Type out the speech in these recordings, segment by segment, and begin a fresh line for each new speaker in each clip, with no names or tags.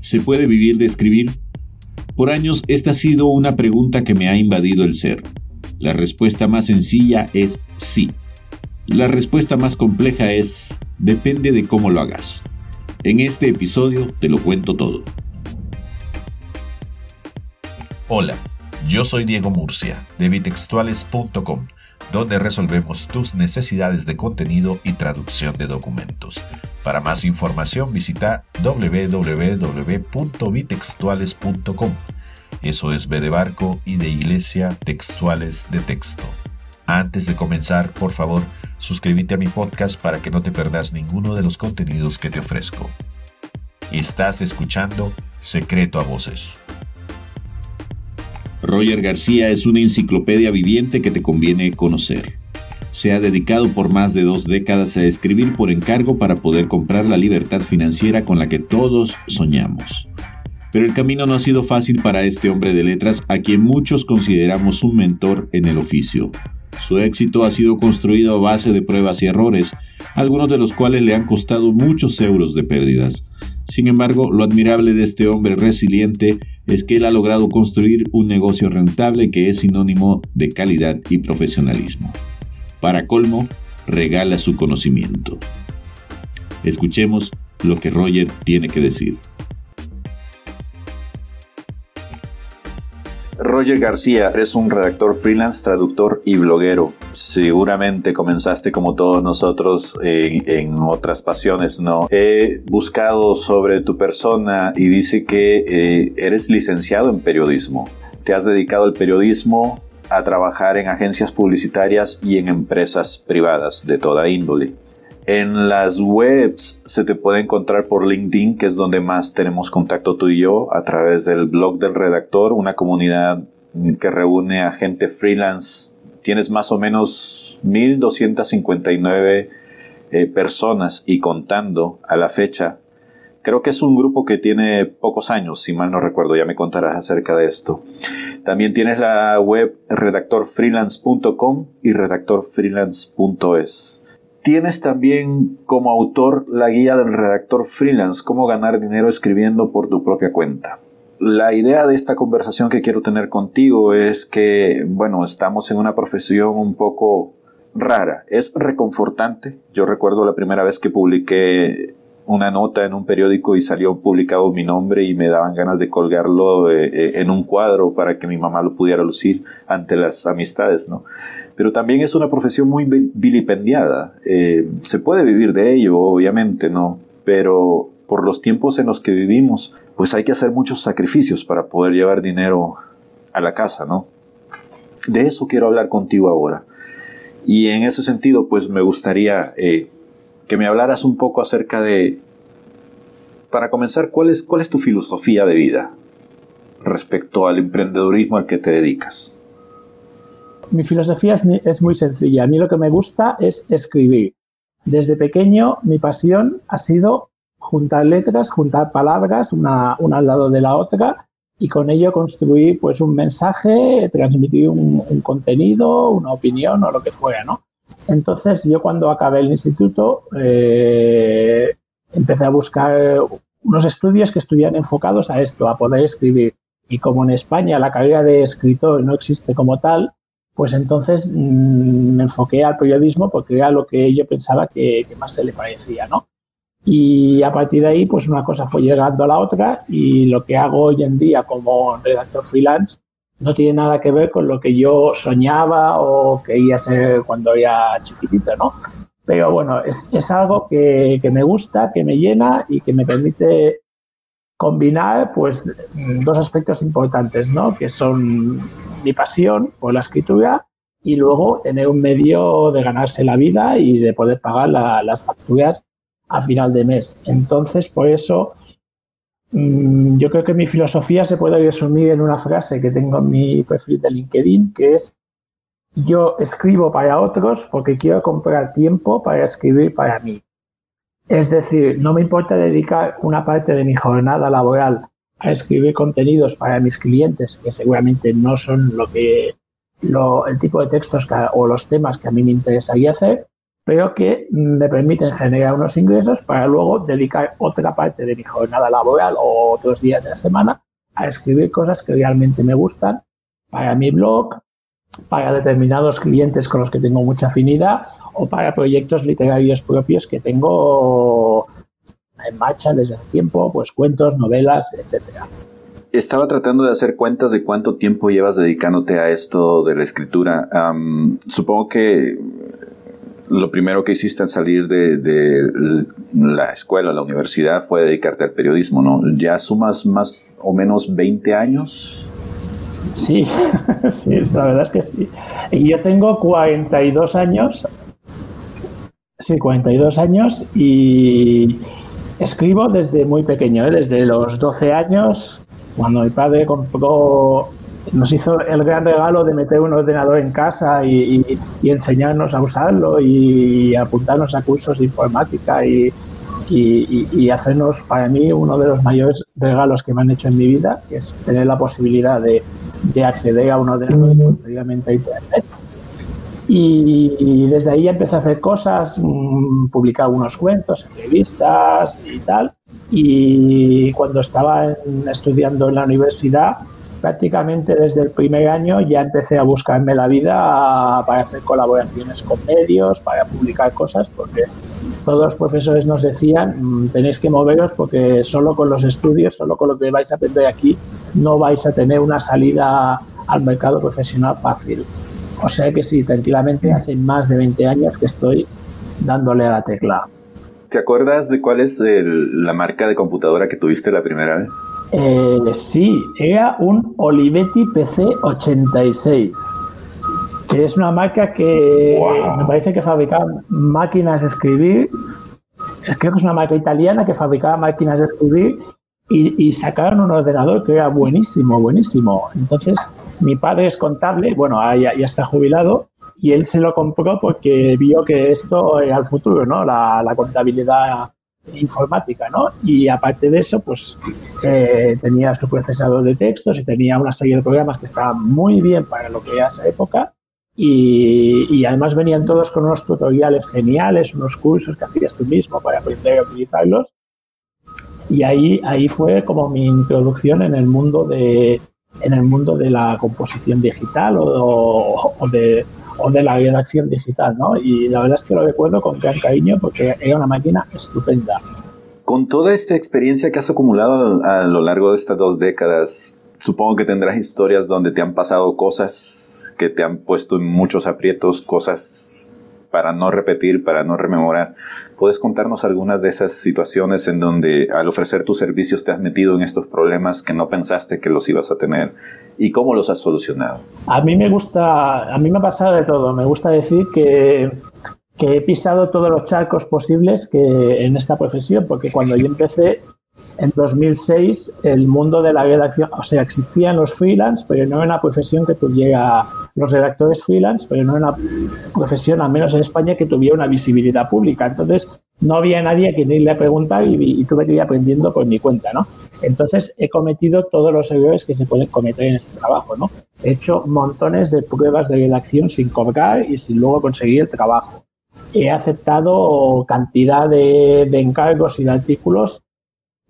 ¿Se puede vivir de escribir? Por años esta ha sido una pregunta que me ha invadido el ser. La respuesta más sencilla es sí. La respuesta más compleja es depende de cómo lo hagas. En este episodio te lo cuento todo.
Hola, yo soy Diego Murcia de bitextuales.com, donde resolvemos tus necesidades de contenido y traducción de documentos. Para más información visita www.bitextuales.com. Eso es B de barco y de iglesia textuales de texto. Antes de comenzar, por favor, suscríbete a mi podcast para que no te perdas ninguno de los contenidos que te ofrezco. Estás escuchando Secreto a Voces.
Roger García es una enciclopedia viviente que te conviene conocer se ha dedicado por más de dos décadas a escribir por encargo para poder comprar la libertad financiera con la que todos soñamos. Pero el camino no ha sido fácil para este hombre de letras a quien muchos consideramos un mentor en el oficio. Su éxito ha sido construido a base de pruebas y errores, algunos de los cuales le han costado muchos euros de pérdidas. Sin embargo, lo admirable de este hombre resiliente es que él ha logrado construir un negocio rentable que es sinónimo de calidad y profesionalismo. Para colmo, regala su conocimiento. Escuchemos lo que Roger tiene que decir.
Roger García, eres un redactor freelance, traductor y bloguero. Seguramente comenzaste como todos nosotros en, otras pasiones, ¿no? He buscado sobre tu persona y dice que eh, eres licenciado en periodismo. Te has dedicado al periodismo a trabajar en agencias publicitarias y en empresas privadas de toda índole. En las webs se te puede encontrar por LinkedIn, que es donde más tenemos contacto tú y yo, a través del blog del redactor, una comunidad que reúne a gente freelance. Tienes más o menos 1.259 eh, personas y contando a la fecha. Creo que es un grupo que tiene pocos años, si mal no recuerdo, ya me contarás acerca de esto. También tienes la web redactorfreelance.com y redactorfreelance.es. Tienes también como autor la guía del redactor freelance, cómo ganar dinero escribiendo por tu propia cuenta. La idea de esta conversación que quiero tener contigo es que, bueno, estamos en una profesión un poco rara. Es reconfortante. Yo recuerdo la primera vez que publiqué una nota en un periódico y salió publicado mi nombre y me daban ganas de colgarlo eh, eh, en un cuadro para que mi mamá lo pudiera lucir ante las amistades, ¿no? Pero también es una profesión muy vilipendiada. Eh, se puede vivir de ello, obviamente, ¿no? Pero por los tiempos en los que vivimos, pues hay que hacer muchos sacrificios para poder llevar dinero a la casa, ¿no? De eso quiero hablar contigo ahora. Y en ese sentido, pues me gustaría que me hablaras un poco acerca de, para comenzar, ¿cuál es, cuál es tu filosofía de vida respecto al emprendedurismo al que te dedicas?
Mi filosofía es, muy sencilla. A mí lo que me gusta es escribir. Desde pequeño mi pasión ha sido juntar letras, juntar palabras una, una al lado de la otra y con ello construir pues un mensaje, transmitir un, un, contenido, una opinión o lo que fuera, ¿no? Entonces yo cuando acabé el instituto eh, empecé a buscar unos estudios que estuvieran enfocados a esto, a poder escribir. Y como en España la carrera de escritor no existe como tal, pues entonces mm, me enfoqué al periodismo porque era lo que yo pensaba que, más se le parecía, ¿no? Y a partir de ahí, pues una cosa fue llegando a la otra y lo que hago hoy en día como redactor freelance no tiene nada que ver con lo que yo soñaba o quería ser cuando era chiquitito, ¿no? Pero bueno, es, es algo que, que, me gusta, que me llena y que me permite combinar pues dos aspectos importantes, ¿no? Que son mi pasión por la escritura y luego tener un medio de ganarse la vida y de poder pagar la, las facturas a final de mes. Entonces, por eso Mm, yo creo que mi filosofía se puede resumir en una frase que tengo en mi perfil de LinkedIn, que es yo escribo para otros porque quiero comprar tiempo para escribir para mí. Es decir, no me importa dedicar una parte de mi jornada laboral a escribir contenidos para mis clientes, que seguramente no son lo que lo, el tipo de textos o los temas que a mí me interesaría hacer, pero que me permiten generar unos ingresos para luego dedicar otra parte de mi jornada laboral o otros días de la semana a escribir cosas que realmente me gustan para mi blog, para determinados clientes con los que tengo mucha afinidad o para proyectos literarios propios que tengo en marcha desde hace tiempo, pues cuentos, novelas, etcétera.
Estaba tratando de hacer cuentas de cuánto tiempo llevas dedicándote a esto de la escritura. supongo que lo primero que hiciste al salir de, la escuela, la universidad, fue dedicarte al periodismo, ¿no? ¿Ya sumas más o menos 20 años?
Sí, sí, la verdad es que sí. Y yo tengo 42 años, sí, 42 años y escribo desde muy pequeño, ¿eh? desde los 12 años, cuando mi padre compró nos hizo el gran regalo de meter un ordenador en casa y, enseñarnos a usarlo y apuntarnos a cursos de informática y, hacernos para mí uno de los mayores regalos que me han hecho en mi vida, que es tener la posibilidad de, acceder a un ordenador y a Internet. Y, desde ahí empecé a hacer cosas, mm, publicar algunos cuentos, entrevistas y tal. Y cuando estaba estudiando en la universidad, prácticamente desde el primer año ya empecé a buscarme la vida para hacer colaboraciones con medios, para publicar cosas, porque todos los profesores nos decían, mm, tenéis que moveros porque solo con los estudios, solo con lo que vais a aprender aquí, no vais a tener una salida al mercado profesional fácil. O sea que sí, tranquilamente hace más de 20 años que estoy dándole a la tecla.
¿Te acuerdas de cuál es la marca de computadora que tuviste la primera vez?
Eh, sí, era un Olivetti PC 86, que es una marca que me parece que fabricaba máquinas de escribir. Creo que es una marca italiana que fabricaba máquinas de escribir y, sacaron un ordenador que era buenísimo, buenísimo. Entonces, mi padre es contable, bueno, ya, ya está jubilado, y él se lo compró porque vio que esto era el futuro, ¿no? La, contabilidad informática, ¿no? Y aparte de eso, pues eh, tenía su procesador de textos y tenía una serie de programas que estaban muy bien para lo que era esa época y, y, además venían todos con unos tutoriales geniales, unos cursos que hacías tú mismo para aprender a utilizarlos. Y ahí, ahí fue como mi introducción en el mundo de, en el mundo de la composición digital o, o de, o de la redacción digital, ¿no? Y la verdad es que lo recuerdo con gran cariño porque era una máquina estupenda.
Con toda esta experiencia que has acumulado a lo largo de estas dos décadas, supongo que tendrás historias donde te han pasado cosas que te han puesto en muchos aprietos, cosas para no repetir, para no rememorar. ¿Puedes contarnos algunas de esas situaciones en donde al ofrecer tus servicios te has metido en estos problemas que no pensaste que los ibas a tener y cómo los has solucionado?
A mí me gusta, a mí me ha pasado de todo. Me gusta decir que, que he pisado todos los charcos posibles que en esta profesión, porque cuando yo empecé en 2006 el mundo de la redacción, o sea, existían los freelance, pero no era una profesión que tuviera los redactores freelance, pero no era una profesión, al menos en España, que tuviera una visibilidad pública. Entonces, no había nadie a quien irle a preguntar y, y tuve que ir aprendiendo por mi cuenta, ¿no? Entonces, he cometido todos los errores que se pueden cometer en este trabajo, ¿no? He hecho montones de pruebas de redacción sin cobrar y sin luego conseguir el trabajo. He aceptado cantidad de, de encargos y de artículos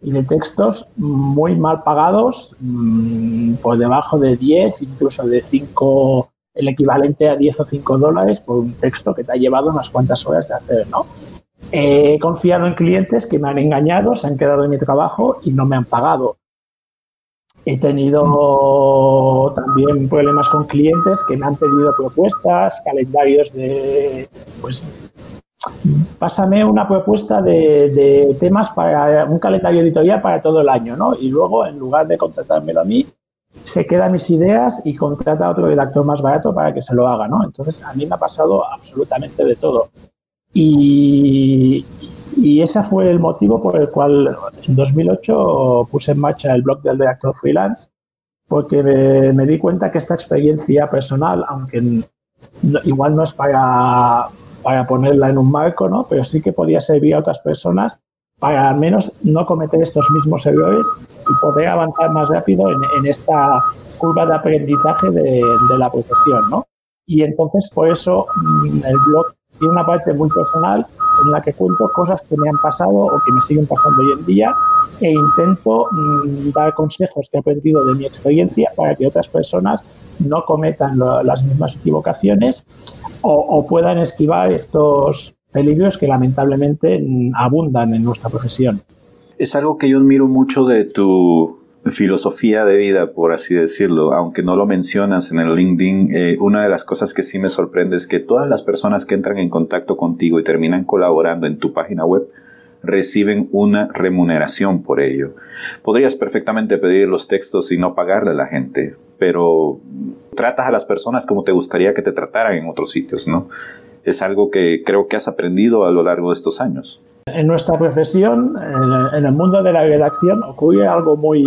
y de textos muy mal pagados, mm, por debajo de 10, incluso de 5, el equivalente a 10 o 5 dólares por un texto que te ha llevado unas cuantas horas de hacer, ¿no? He confiado en clientes que me han engañado, se han quedado en mi trabajo y no me han pagado. He tenido también problemas con clientes que me han pedido propuestas, calendarios de, pues, pásame una propuesta de, temas para un calendario editorial para todo el año, ¿no? Y luego, en lugar de contratármelo a mí, se queda mis ideas y contrata a otro redactor más barato para que se lo haga, ¿no? Entonces, a mí me ha pasado absolutamente de todo. Y, y ese fue el motivo por el cual en 2008 puse en marcha el blog del redactor freelance, porque me di cuenta que esta experiencia personal, aunque igual no es para para ponerla en un marco, ¿no? Pero sí que podía servir a otras personas para al menos no cometer estos mismos errores y poder avanzar más rápido en, esta curva de aprendizaje de, la profesión, ¿no? Y entonces por eso mm, el blog y una parte muy personal en la que cuento cosas que me han pasado o que me siguen pasando hoy en día e intento mm, dar consejos que he aprendido de mi experiencia para que otras personas no cometan las mismas equivocaciones o, puedan esquivar estos peligros que lamentablemente abundan en nuestra profesión.
Es algo que yo admiro mucho de tu filosofía de vida, por así decirlo, aunque no lo mencionas en el LinkedIn, eh, una de las cosas que sí me sorprende es que todas las personas que entran en contacto contigo y terminan colaborando en tu página web reciben una remuneración por ello. Podrías perfectamente pedir los textos y no pagarle a la gente, pero tratas a las personas como te gustaría que te trataran en otros sitios, ¿no? Es algo que creo que has aprendido a lo largo de estos años.
En nuestra profesión, en el mundo de la redacción, ocurre algo muy,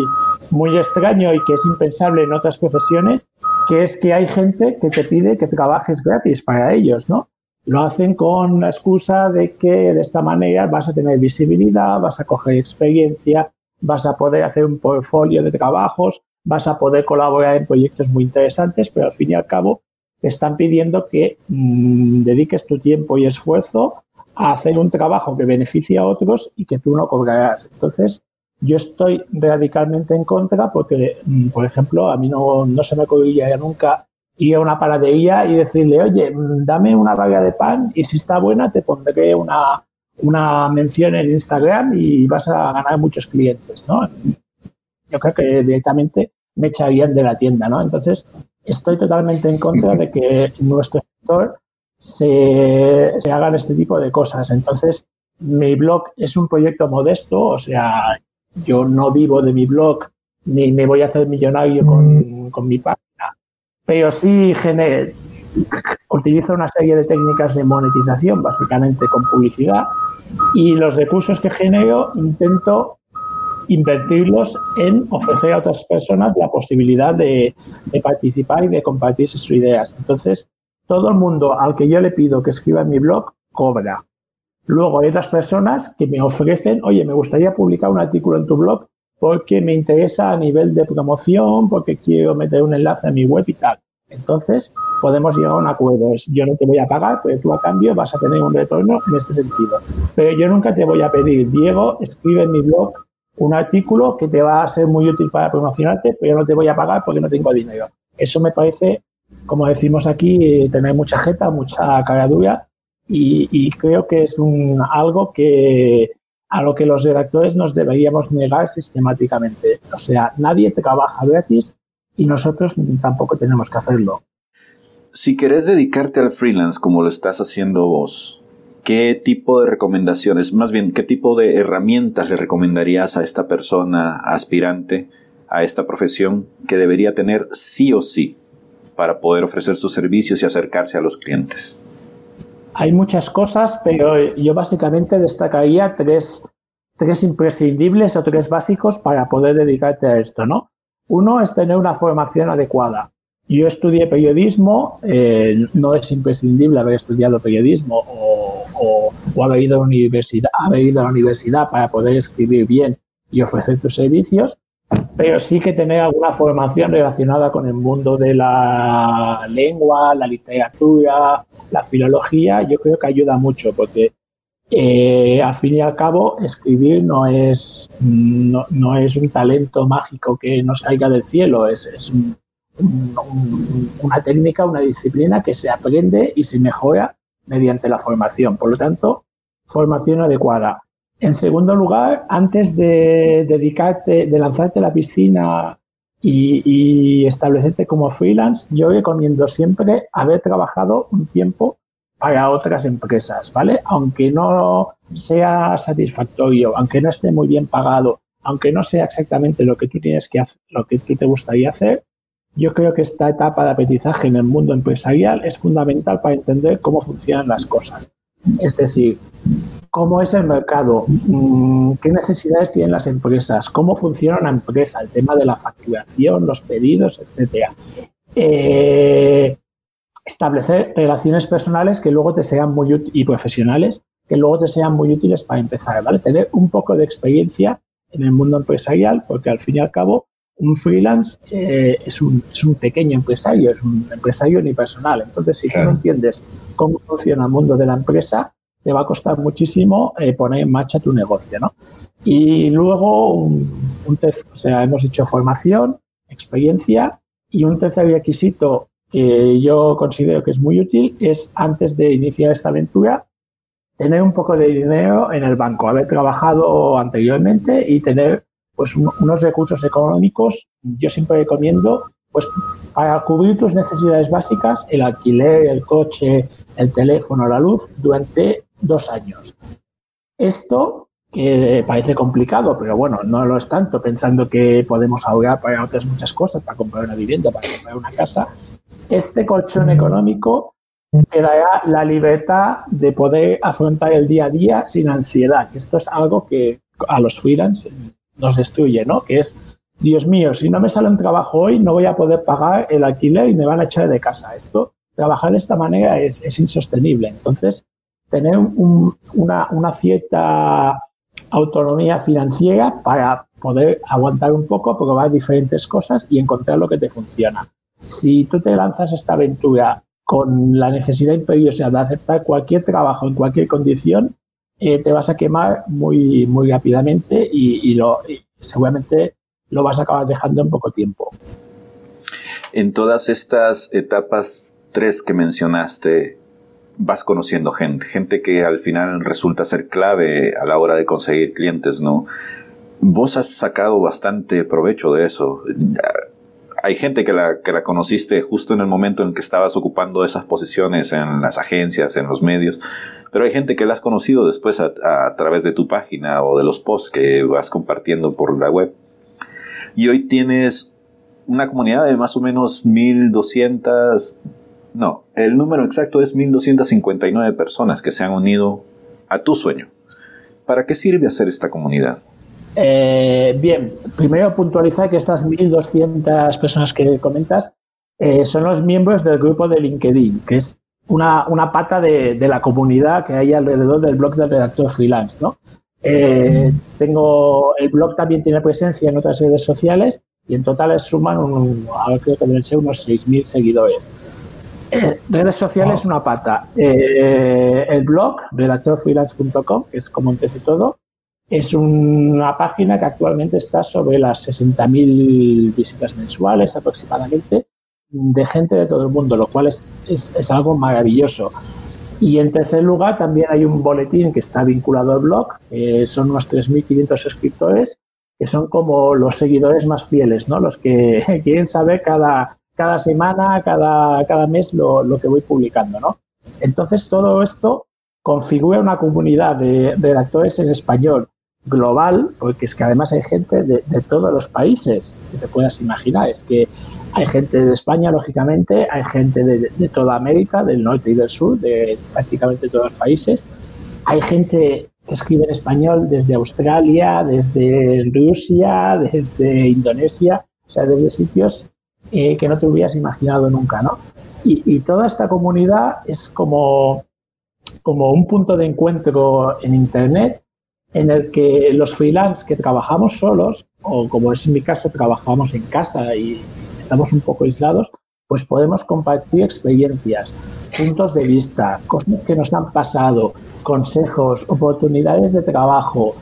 muy extraño y que es impensable en otras profesiones, que es que hay gente que te pide que trabajes gratis para ellos, ¿no? Lo hacen con la excusa de que de esta manera vas a tener visibilidad, vas a coger experiencia, vas a poder hacer un portfolio de trabajos, vas a poder colaborar en proyectos muy interesantes, pero al fin y al cabo te están pidiendo que mm, dediques tu tiempo y esfuerzo a hacer un trabajo que beneficie a otros y que tú no cobrarás. Entonces, yo estoy radicalmente en contra porque, mm, por ejemplo, a mí no, no se me ocurriría nunca ir a una panadería y decirle, oye, mm, dame una vaga de pan y si está buena te pondré una, una mención en Instagram y vas a ganar muchos clientes, ¿no? Yo creo que directamente me echarían de la tienda, ¿no? Entonces, estoy totalmente en contra de que nuestro sector se, se hagan este tipo de cosas. Entonces, mi blog es un proyecto modesto, o sea, yo no vivo de mi blog ni me voy a hacer millonario con, con mi página, pero sí utilizo una serie de técnicas de monetización, básicamente con publicidad, y los recursos que genero intento invertirlos en ofrecer a otras personas la posibilidad de, participar y de compartir sus ideas. Entonces, todo el mundo al que yo le pido que escriba en mi blog cobra. Luego hay otras personas que me ofrecen, oye, me gustaría publicar un artículo en tu blog porque me interesa a nivel de promoción, porque quiero meter un enlace a mi web y tal. Entonces, podemos llegar a un acuerdo. Yo no te voy a pagar, pero tú a cambio vas a tener un retorno en este sentido. Pero yo nunca te voy a pedir, Diego, escribe en mi blog un artículo que te va a ser muy útil para promocionarte, pero yo no te voy a pagar porque no tengo dinero. Eso me parece, como decimos aquí, tener mucha jeta, mucha caradura y, y creo que es un, algo que a lo que los redactores nos deberíamos negar sistemáticamente. O sea, nadie trabaja gratis y nosotros tampoco tenemos que hacerlo.
Si querés dedicarte al freelance como lo estás haciendo vos, ¿qué tipo de recomendaciones, más bien, qué tipo de herramientas le recomendarías a esta persona aspirante a esta profesión que debería tener sí o sí para poder ofrecer sus servicios y acercarse a los clientes?
Hay muchas cosas, pero yo básicamente destacaría tres, tres imprescindibles o tres básicos para poder dedicarte a esto, ¿no? Uno es tener una formación adecuada. Yo estudié periodismo, eh, no es imprescindible haber estudiado periodismo o, o, haber, ido a la universidad, haber ido a la universidad para poder escribir bien y ofrecer tus servicios, pero sí que tener alguna formación relacionada con el mundo de la lengua, la literatura, la filología, yo creo que ayuda mucho porque eh, al fin y al cabo escribir no es, no, no, es un talento mágico que nos caiga del cielo, es, es un, una técnica, una disciplina que se aprende y se mejora mediante la formación. Por lo tanto, formación adecuada. En segundo lugar, antes de dedicarte, de lanzarte a la piscina y, establecerte como freelance, yo recomiendo siempre haber trabajado un tiempo para otras empresas, ¿vale? Aunque no sea satisfactorio, aunque no esté muy bien pagado, aunque no sea exactamente lo que tú tienes que hacer, lo que tú te gustaría hacer, yo creo que esta etapa de aprendizaje en el mundo empresarial es fundamental para entender cómo funcionan las cosas. Es decir, cómo es el mercado, mm, qué necesidades tienen las empresas, cómo funciona una empresa, el tema de la facturación, los pedidos, etcétera. Eh, establecer relaciones personales que luego te sean muy y profesionales que luego te sean muy útiles para empezar, ¿vale? Tener un poco de experiencia en el mundo empresarial, porque al fin y al cabo un freelance eh, es, un, es, un, pequeño empresario, es un empresario unipersonal. Entonces, si tú no entiendes cómo funciona el mundo de la empresa, te va a costar muchísimo eh, poner en marcha tu negocio, ¿no? Y luego, un, un o sea, hemos hecho formación, experiencia y un tercer requisito que yo considero que es muy útil es, antes de iniciar esta aventura, tener un poco de dinero en el banco, haber trabajado anteriormente y tener pues unos recursos económicos, yo siempre recomiendo, pues para cubrir tus necesidades básicas, el alquiler, el coche, el teléfono, la luz, durante dos años. Esto que parece complicado, pero bueno, no lo es tanto, pensando que podemos ahorrar para otras muchas cosas, para comprar una vivienda, para comprar una casa. Este colchón económico te dará la libertad de poder afrontar el día a día sin ansiedad. Esto es algo que a los freelance nos destruye, ¿no? Que es, Dios mío, si no me sale un trabajo hoy, no voy a poder pagar el alquiler y me van a echar de casa. Esto, trabajar de esta manera es, insostenible. Entonces, tener una, una cierta autonomía financiera para poder aguantar un poco, probar diferentes cosas y encontrar lo que te funciona. Si tú te lanzas esta aventura con la necesidad imperiosa de aceptar cualquier trabajo en cualquier condición, eh, te vas a quemar muy, muy rápidamente y, lo, seguramente lo vas a acabar dejando en poco tiempo.
En todas estas etapas tres que mencionaste, vas conociendo gente, gente que al final resulta ser clave a la hora de conseguir clientes, ¿no? Vos has sacado bastante provecho de eso. Hay gente que la, que la conociste justo en el momento en que estabas ocupando esas posiciones en las agencias, en los medios, pero hay gente que la has conocido después a, través de tu página o de los posts que vas compartiendo por la web. Y hoy tienes una comunidad de más o menos 1200, no, el número exacto es 1259 personas que se han unido a tu sueño. ¿Para qué sirve hacer esta comunidad?
Eh, bien, primero puntualizar que estas 1200 personas que comentas eh, son los miembros del grupo de LinkedIn, que es una, una pata de, de, la comunidad que hay alrededor del blog del redactor freelance, ¿no? Eh, tengo, el blog también tiene presencia en otras redes sociales y en total suman, un, creo que deben ser unos 6.000 seguidores. Eh, redes sociales una pata. Eh, el blog, redactorfreelance.com, que es como empecé todo, es una página que actualmente está sobre las 60.000 visitas mensuales aproximadamente de gente de todo el mundo, lo cual es, algo maravilloso. Y en tercer lugar, también hay un boletín que está vinculado al blog, son unos 3.500 suscriptores, que son como los seguidores más fieles, ¿no? Los que quieren saber cada, cada semana, cada, cada mes lo, lo que voy publicando, ¿no? Entonces, todo esto configura una comunidad de redactores en español global, porque es que además hay gente de, de, todos los países que te puedas imaginar. Es que hay gente de España, lógicamente, hay gente de, toda América, del norte y del sur, de prácticamente todos los países. Hay gente que escribe en español desde Australia, desde Rusia, desde Indonesia, o sea, desde sitios eh, que no te hubieras imaginado nunca, ¿no? Y, toda esta comunidad es como, como un punto de encuentro en Internet en el que los freelance que trabajamos solos, o como es mi caso, trabajamos en casa y estamos un poco aislados, pues podemos compartir experiencias, puntos de vista, cosas que nos han pasado, consejos, oportunidades de trabajo,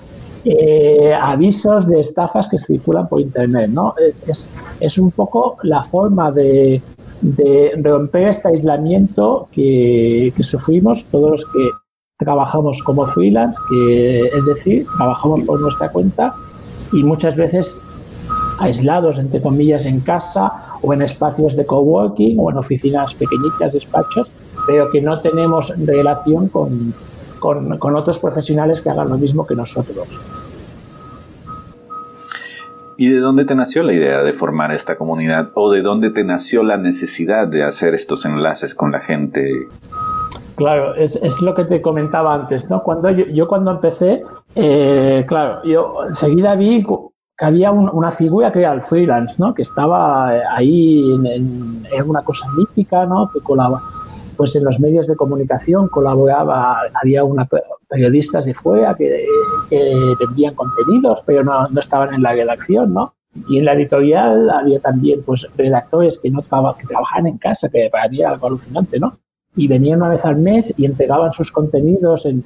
eh, avisos de estafas que circulan por Internet. ¿no? Es, es un poco la forma de, de romper este aislamiento que, que, sufrimos todos los que trabajamos como freelance, que es decir, trabajamos por nuestra cuenta y muchas veces aislados, entre comillas, en casa o en espacios de coworking o en oficinas pequeñitas, despachos, pero que no tenemos relación con, con, otros profesionales que hagan lo mismo que nosotros.
¿Y de dónde te nació la idea de formar esta comunidad? ¿O de dónde te nació la necesidad de hacer estos enlaces con la gente?
Claro, es, es lo que te comentaba antes, ¿no? Cuando yo, yo cuando empecé, eh, claro, yo enseguida vi que había una figura que era el freelance, ¿no? Que estaba eh, ahí en, una cosa mítica, ¿no? Que colaboraba, pues en los medios de comunicación colaboraba, había una periodistas de fuera que, que vendían contenidos, pero no, no, estaban en la redacción, ¿no? Y en la editorial había también pues redactores que no trabajaban, que trabajaban en casa, que para mí era algo alucinante, ¿no? Y venían una vez al mes y entregaban sus contenidos en,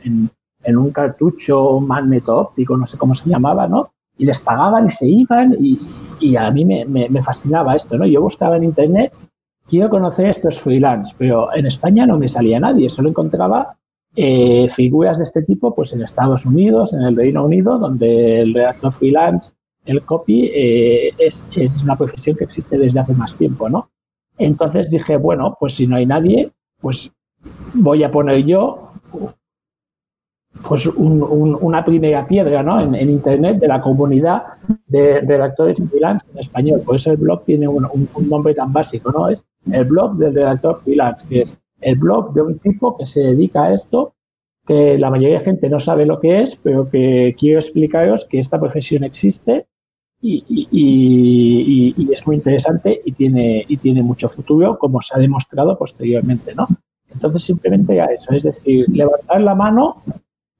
en, un cartucho magneto óptico, no sé cómo se llamaba, ¿no? Y les pagaban y se iban y, y a mí me, me, me, fascinaba esto, ¿no? Yo buscaba en internet, quiero conocer estos freelance, pero en España no me salía nadie, solo encontraba eh, figuras de este tipo pues en Estados Unidos, en el Reino Unido, donde el redactor freelance, el copy, eh, es, es, una profesión que existe desde hace más tiempo, ¿no? Entonces dije, bueno, pues si no hay nadie, pues voy a poner yo pues una primera piedra ¿no? en, Internet de la comunidad de redactores freelance en español. Por eso el blog tiene un, un, nombre tan básico, ¿no? Es el blog del redactor freelance, que es el blog de un tipo que se dedica a esto, que la mayoría de gente no sabe lo que es, pero que quiero explicaros que esta profesión existe y, y, y, es muy interesante y tiene, y tiene mucho futuro, como se ha demostrado posteriormente, ¿no? Entonces, simplemente a eso, es decir, levantar la mano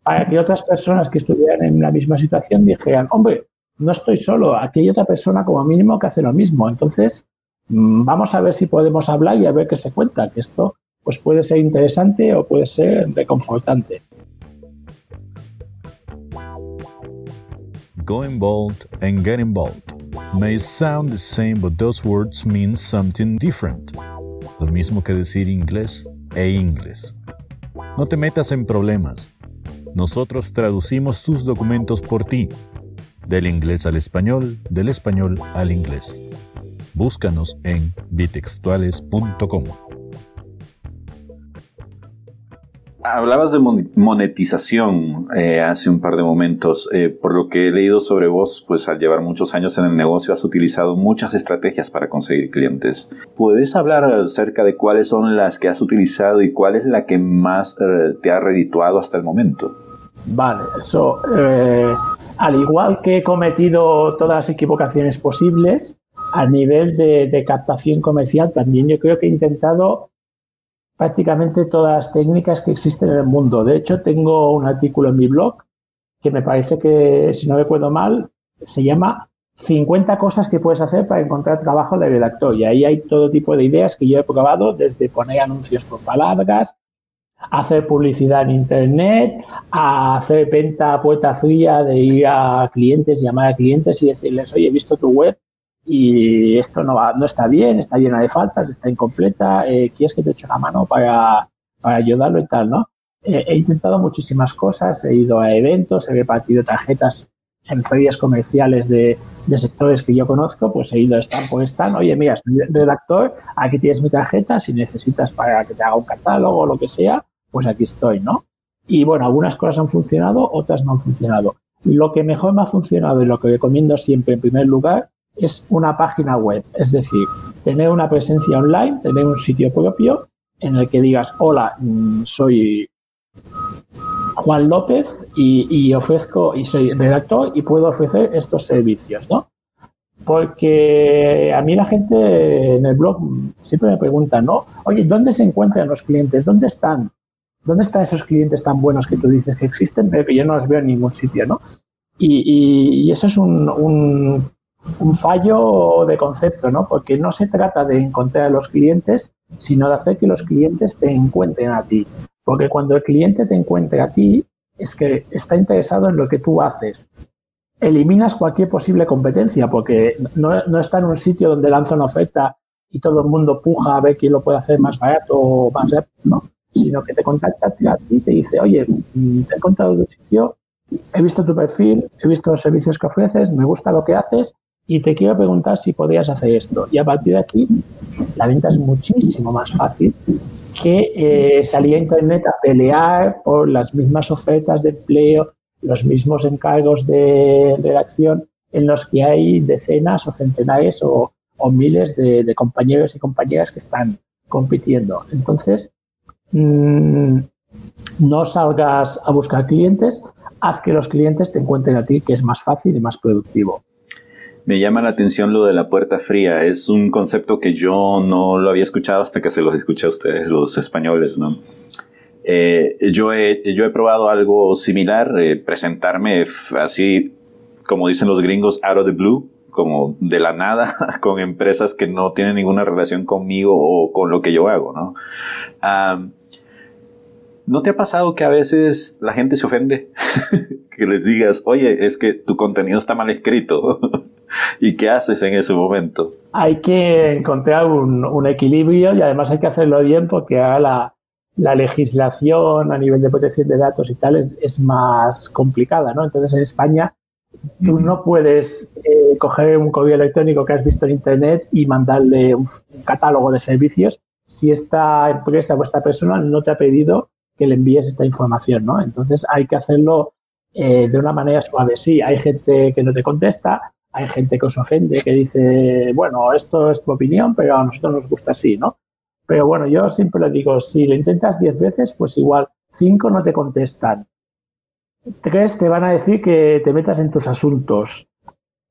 para que otras personas que estuvieran en la misma situación dijeran, hombre, no estoy solo, aquí hay otra persona como mínimo que hace lo mismo. Entonces, mm, vamos a ver si podemos hablar y a ver qué se cuenta, que esto pues puede ser interesante o puede ser reconfortante.
Going bold and getting bold may sound the same, but those words mean something different. Lo mismo que decir inglés e inglés. No te metas en problemas. Nosotros traducimos tus documentos por ti, del inglés al español, del español al inglés. Búscanos en bitextuales.com.
Hablabas de monetización eh, hace un par de momentos. Eh, por lo que he leído sobre vos, pues al llevar muchos años en el negocio has utilizado muchas estrategias para conseguir clientes. ¿Puedes hablar acerca de cuáles son las que has utilizado y cuál es la que más eh, te ha redituado hasta el momento?
Vale, eso. al igual que he cometido todas las equivocaciones posibles, a nivel de, de captación comercial también yo creo que he intentado prácticamente todas las técnicas que existen en el mundo. De hecho, tengo un artículo en mi blog que me parece que, si no recuerdo mal, se llama 50 cosas que puedes hacer para encontrar trabajo de redactor. Y ahí hay todo tipo de ideas que yo he probado, desde poner anuncios por palabras, hacer publicidad en Internet, a hacer venta a puerta fría, de ir a clientes, llamar a clientes y decirles, oye, he visto tu web, y esto no, va, no está bien, está llena de faltas, está incompleta, eh, ¿quieres que te eche una mano para, para ayudarlo y tal, no? Eh, he intentado muchísimas cosas, he ido a eventos, he repartido tarjetas en ferias comerciales de, de, sectores que yo conozco, pues he ido a estar por stand, oye, mira, soy redactor, aquí tienes mi tarjeta, si necesitas para que te haga un catálogo o lo que sea, pues aquí estoy, ¿no? Y bueno, algunas cosas han funcionado, otras no han funcionado. Lo que mejor me ha funcionado y lo que recomiendo siempre en primer lugar es una página web, es decir, tener una presencia online, tener un sitio propio en el que digas, hola, mm, soy Juan López y, ofrezco, y soy redactor y puedo ofrecer estos servicios, ¿no? Porque a mí la gente en el blog siempre me pregunta, ¿no? Oye, ¿dónde se encuentran los clientes? ¿Dónde están? ¿Dónde están esos clientes tan buenos que tú dices que existen, pero yo no los veo en ningún sitio, ¿no? Y, eso es un fallo de concepto, ¿no? Porque no se trata de encontrar a los clientes, sino de hacer que los clientes te encuentren a ti. Porque cuando el cliente te encuentre a ti, es que está interesado en lo que tú haces. Eliminas cualquier posible competencia, porque no, está en un sitio donde lanza una oferta y todo el mundo puja a ver quién lo puede hacer más barato o más rápido, ¿no? Sino que te contacta a ti y te dice, oye, mm, he encontrado un sitio, he visto tu perfil, he visto los servicios que ofreces, me gusta lo que haces y te quiero preguntar si podrías hacer esto. Y a partir de aquí, la venta es muchísimo más fácil que eh, salir a Internet a pelear por las mismas ofertas de empleo, los mismos encargos de redacción en los que hay decenas o centenares o, miles de, compañeros y compañeras que están compitiendo. Entonces, mm, no salgas a buscar clientes, haz que los clientes te encuentren a ti, que es más fácil y más productivo.
Me llama la atención lo de la puerta fría. Es un concepto que yo no lo había escuchado hasta que se los escuché a ustedes, los españoles, ¿no? Eh, yo, he, yo he probado algo similar, eh, presentarme así, como dicen los gringos, out of the blue, como de la nada con empresas que no tienen ninguna relación conmigo o con lo que yo hago, ¿no? ¿No te ha pasado que a veces la gente se ofende? que les digas, oye, es que tu contenido está mal escrito. ¿Y qué haces en ese momento?
Hay que encontrar un, equilibrio y además hay que hacerlo bien porque la, la, legislación a nivel de protección de datos y tal es, más complicada, ¿no? Entonces en España tú no puedes eh, coger un correo electrónico que has visto en Internet y mandarle un, catálogo de servicios si esta empresa o esta persona no te ha pedido que le envíes esta información, ¿no? Entonces hay que hacerlo eh, de una manera suave. Sí, hay gente que no te contesta, hay gente que os ofende, que dice, bueno, esto es tu opinión, pero a nosotros nos gusta así, ¿no? Pero bueno, yo siempre le digo, si lo intentas diez veces, pues igual cinco no te contestan. Tres te van a decir que te metas en tus asuntos.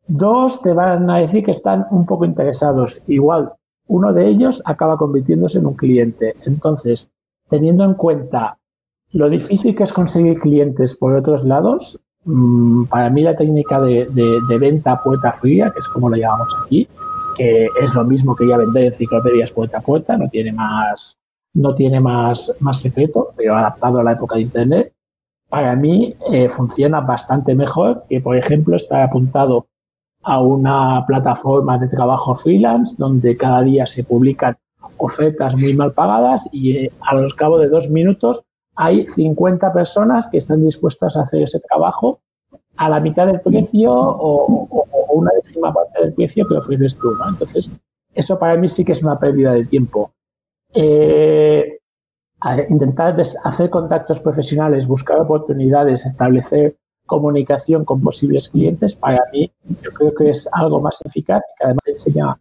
Dos te van a decir que están un poco interesados. Igual, uno de ellos acaba convirtiéndose en un cliente. Entonces, teniendo en cuenta lo difícil que es conseguir clientes por otros lados, para mí la técnica de, venta puerta fría, que es como lo llamamos aquí, que es lo mismo que ya vender enciclopedias puerta a puerta, no tiene más, no tiene más, más secreto, pero adaptado a la época de Internet, para mí eh, funciona bastante mejor que, por ejemplo, estar apuntado a una plataforma de trabajo freelance donde cada día se publican ofertas muy mal pagadas y eh, a los cabo de dos minutos hay 50 personas que están dispuestas a hacer ese trabajo a la mitad del precio o, una décima parte del precio que ofreces tú, ¿no? Entonces, eso para mí sí que es una pérdida de tiempo. Eh, intentar hacer contactos profesionales, buscar oportunidades, establecer comunicación con posibles clientes, para mí yo creo que es algo más eficaz y que además enseña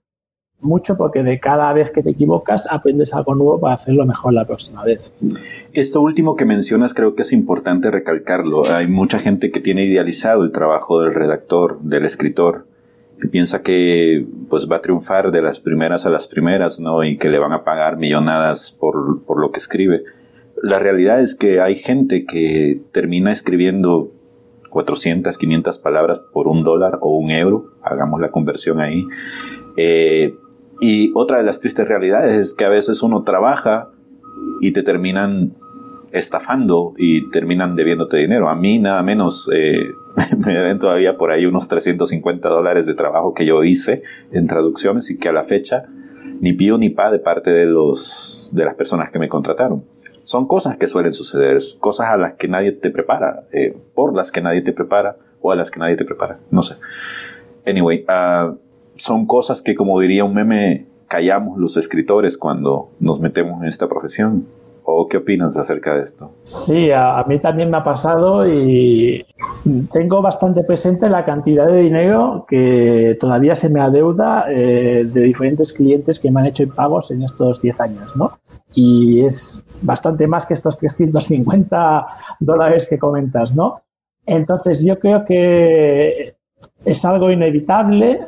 mucho porque de cada vez que te equivocas aprendes algo nuevo para hacerlo mejor la próxima vez.
Esto último que mencionas creo que es importante recalcarlo. Hay mucha gente que tiene idealizado el trabajo del redactor, del escritor, y piensa que pues va a triunfar de las primeras a las primeras, ¿no? Y que le van a pagar millonadas por, por lo que escribe. La realidad es que hay gente que termina escribiendo 400, 500 palabras por un dólar o un euro, hagamos la conversión ahí, eh, y otra de las tristes realidades es que a veces uno trabaja y te terminan estafando y terminan debiéndote dinero. A mí nada menos eh, me deben todavía por ahí unos 350 dólares de trabajo que yo hice en traducciones y que a la fecha ni pío ni pa de parte de, los, de las personas que me contrataron. Son cosas que suelen suceder, cosas a las que nadie te prepara, eh, por las que nadie te prepara o a las que nadie te prepara, no sé. Anyway, uh, son cosas que, como diría un meme, callamos los escritores cuando nos metemos en esta profesión. ¿O qué opinas acerca de esto?
Sí, a, mí también me ha pasado y tengo bastante presente la cantidad de dinero que todavía se me adeuda eh, de diferentes clientes que me han hecho impagos en estos 10 años, ¿no? Y es bastante más que estos 350 dólares que comentas, ¿no? Entonces yo creo que es algo inevitable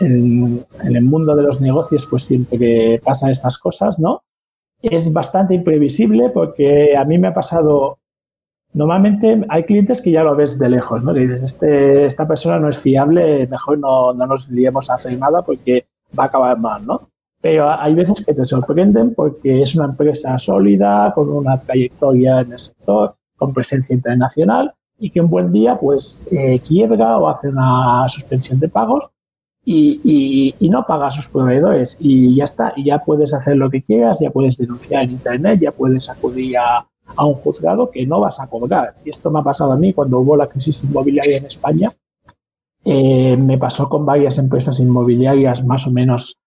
en, el mundo de los negocios, pues siempre que pasan estas cosas, ¿no? Es bastante imprevisible porque a mí me ha pasado. Normalmente hay clientes que ya lo ves de lejos, ¿no? dices, este, esta persona no es fiable, mejor no, no nos liemos a hacer nada porque va a acabar mal, ¿no? Pero hay veces que te sorprenden porque es una empresa sólida, con una trayectoria en el sector, con presencia internacional y que un buen día pues eh, quiebra o hace una suspensión de pagos y, no paga a sus proveedores y ya está, y ya puedes hacer lo que quieras, ya puedes denunciar en Internet, ya puedes acudir a, un juzgado que no vas a cobrar. Y esto me ha pasado a mí cuando hubo la crisis inmobiliaria en España. Eh, me pasó con varias empresas inmobiliarias más o menos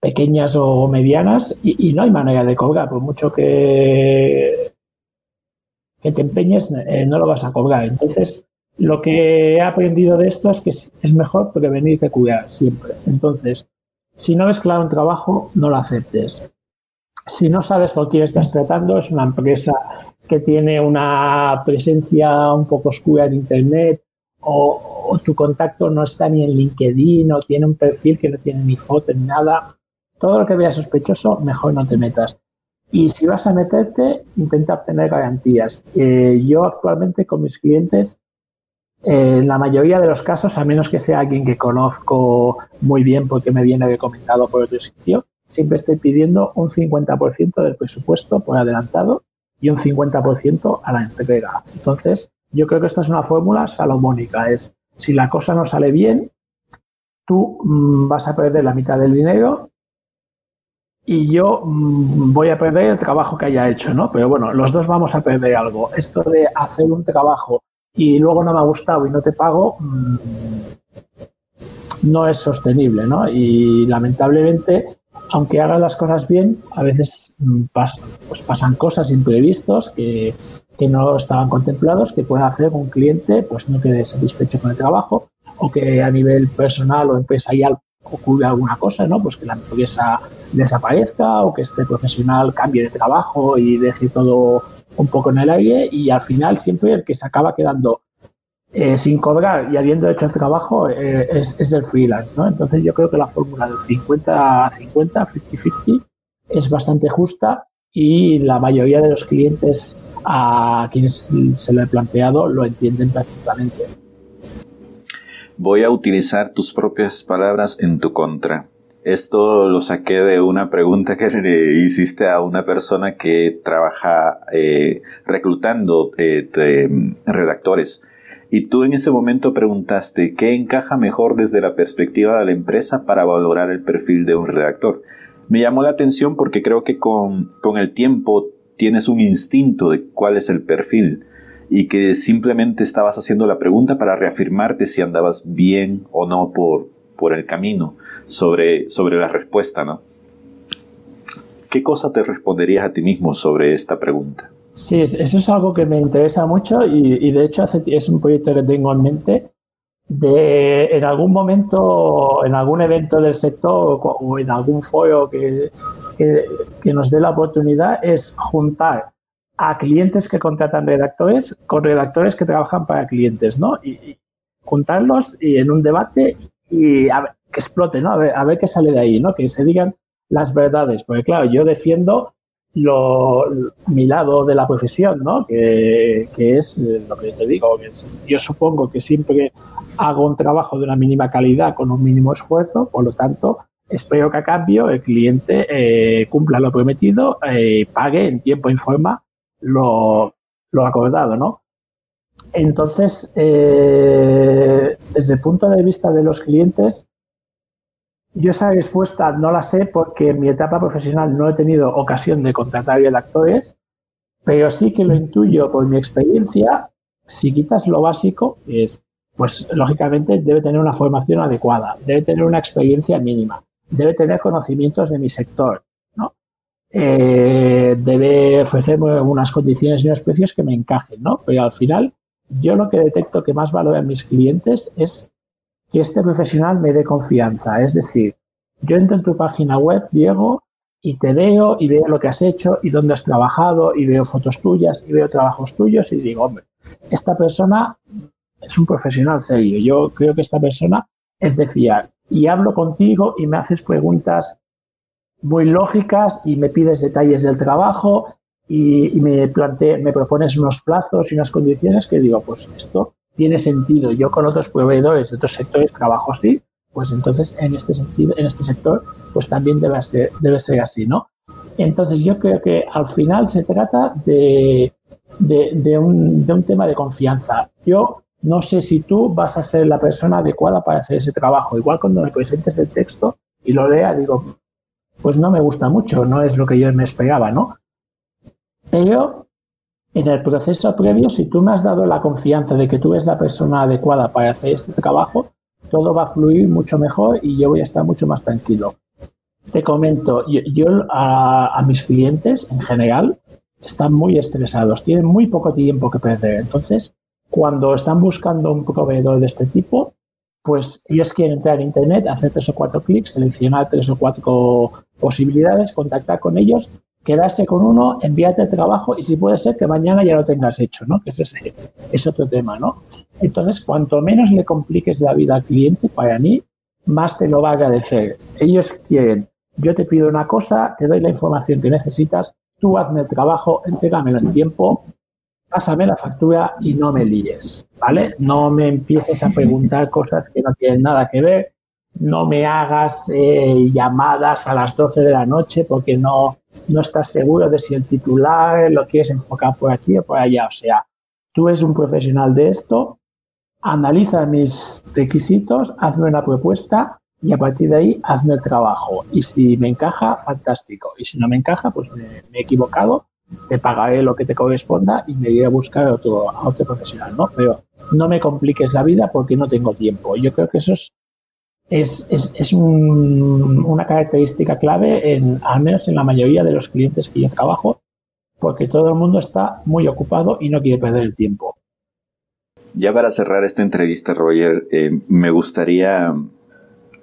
pequeñas o medianas y, no hay manera de cobrar, por mucho que, que te empeñes, eh, no lo vas a cobrar. Entonces, lo que he aprendido de esto es que es mejor prevenir que cuidar siempre. Entonces, si no ves claro un trabajo, no lo aceptes. Si no sabes con quién estás tratando, es una empresa que tiene una presencia un poco oscura en Internet o, o, tu contacto no está ni en LinkedIn o tiene un perfil que no tiene ni foto ni nada. Todo lo que veas sospechoso, mejor no te metas. Y si vas a meterte, intenta obtener garantías. Eh, yo actualmente con mis clientes en la mayoría de los casos, a menos que sea alguien que conozco muy bien porque me viene recomendado por otro sitio, siempre estoy pidiendo un 50% del presupuesto por adelantado y un 50% a la entrega. Entonces, yo creo que esta es una fórmula salomónica. Es, si la cosa no sale bien, tú mm, vas a perder la mitad del dinero y yo mm, voy a perder el trabajo que haya hecho, ¿no? Pero bueno, los dos vamos a perder algo. Esto de hacer un trabajo y luego no me ha gustado y no te pago, mm, no es sostenible, ¿no? Y lamentablemente, aunque hagas las cosas bien, a veces mm, pues pasan cosas imprevistos que, que, no estaban contemplados, que pueden hacer que un cliente pues no quede satisfecho con el trabajo o que a nivel personal o empresarial ocurre alguna cosa, ¿no? Pues que la empresa desaparezca o que este profesional cambie de trabajo y deje todo un poco en el aire y al final siempre el que se acaba quedando eh, sin cobrar y habiendo hecho el trabajo eh, es, es, el freelance, ¿no? Entonces yo creo que la fórmula del 50-50, 50-50, es bastante justa y la mayoría de los clientes a quienes se lo he planteado lo entienden perfectamente.
Voy a utilizar tus propias palabras en tu contra. Esto lo saqué de una pregunta que le hiciste a una persona que trabaja eh, reclutando eh, redactores. Y tú en ese momento preguntaste qué encaja mejor desde la perspectiva de la empresa para valorar el perfil de un redactor. Me llamó la atención porque creo que con, con el tiempo tienes un instinto de cuál es el perfil y que simplemente estabas haciendo la pregunta para reafirmarte si andabas bien o no por, por el camino sobre, sobre la respuesta, ¿no? ¿Qué cosa te responderías a ti mismo sobre esta pregunta?
Sí, eso es algo que me interesa mucho y, de hecho es un proyecto que tengo en mente de en algún momento, en algún evento del sector o en algún foro que, que, nos dé la oportunidad es juntar a clientes que contratan redactores con redactores que trabajan para clientes, ¿no? Y, juntarlos y en un debate y que explote, ¿no? A ver, a qué sale de ahí, ¿no? Que se digan las verdades. Porque claro, yo defiendo mi lado de la profesión, ¿no? Que, es lo que te digo. yo supongo que siempre hago un trabajo de una mínima calidad con un mínimo esfuerzo, por lo tanto, espero que a cambio el cliente eh, cumpla lo prometido, eh, pague en tiempo y forma lo, acordado, ¿no? Entonces, eh, desde el punto de vista de los clientes, yo esa respuesta no la sé porque en mi etapa profesional no he tenido ocasión de contratar actores, pero sí que lo intuyo por mi experiencia. Si quitas lo básico, es, pues lógicamente debe tener una formación adecuada, debe tener una experiencia mínima, debe tener conocimientos de mi sector. Eh, debe ofrecerme unas condiciones y unos precios que me encajen, ¿no? Pero al final yo lo que detecto que más valoran mis clientes es que este profesional me dé confianza. Es decir, yo entro en tu página web, Diego, y te veo y veo lo que has hecho y dónde has trabajado y veo fotos tuyas y veo trabajos tuyos y digo, hombre, esta persona es un profesional serio. Yo creo que esta persona es de fiar. Y hablo contigo y me haces preguntas muy lógicas y me pides detalles del trabajo y, me, plante, me propones unos plazos y unas condiciones que digo, pues esto tiene sentido. Yo con otros proveedores de otros sectores trabajo así, pues entonces en este sentido, en este sector, pues también debe ser, debe ser así, ¿no? Entonces yo creo que al final se trata de, de, de, un, de un tema de confianza. Yo no sé si tú vas a ser la persona adecuada para hacer ese trabajo. Igual cuando me presentes el texto y lo lea, digo, pues no me gusta mucho, no es lo que yo me esperaba, ¿no? Pero en el proceso previo, si tú me has dado la confianza de que tú eres la persona adecuada para hacer este trabajo, todo va a fluir mucho mejor y yo voy a estar mucho más tranquilo. Te comento, yo, a, mis clientes en general están muy estresados, tienen muy poco tiempo que perder. Entonces, cuando están buscando un proveedor de este tipo, pues ellos quieren entrar en Internet, hacer tres o cuatro clics, seleccionar tres o cuatro posibilidades, contactar con ellos quedarse con uno, envíate el trabajo y si puede ser que mañana ya lo tengas hecho, ¿no? Que ese es, otro tema, ¿no? Entonces, cuanto menos le compliques la vida al cliente, para mí, más te lo va a agradecer. Ellos quieren, yo te pido una cosa, te doy la información que necesitas, tú hazme el trabajo, entrégamelo en tiempo pásame la factura y no me líes, ¿vale? No me empieces a preguntar cosas que no tienen nada que ver, no me hagas eh, llamadas a las 12 de la noche porque no, no estás seguro de si el titular lo quieres enfocar por aquí o por allá. O sea, tú eres un profesional de esto, analiza mis requisitos, hazme una propuesta y a partir de ahí hazme el trabajo. Y si me encaja, fantástico. Y si no me encaja, pues me, he equivocado, te pagaré lo que te corresponda y me iré a buscar a otro, a otro profesional, ¿no? Pero no me compliques la vida porque no tengo tiempo. Yo creo que eso es es, es, es un, una característica clave, en, al menos en la mayoría de los clientes que yo trabajo, porque todo el mundo está muy ocupado y no quiere perder el tiempo.
Ya para cerrar esta entrevista, Roger, eh, me gustaría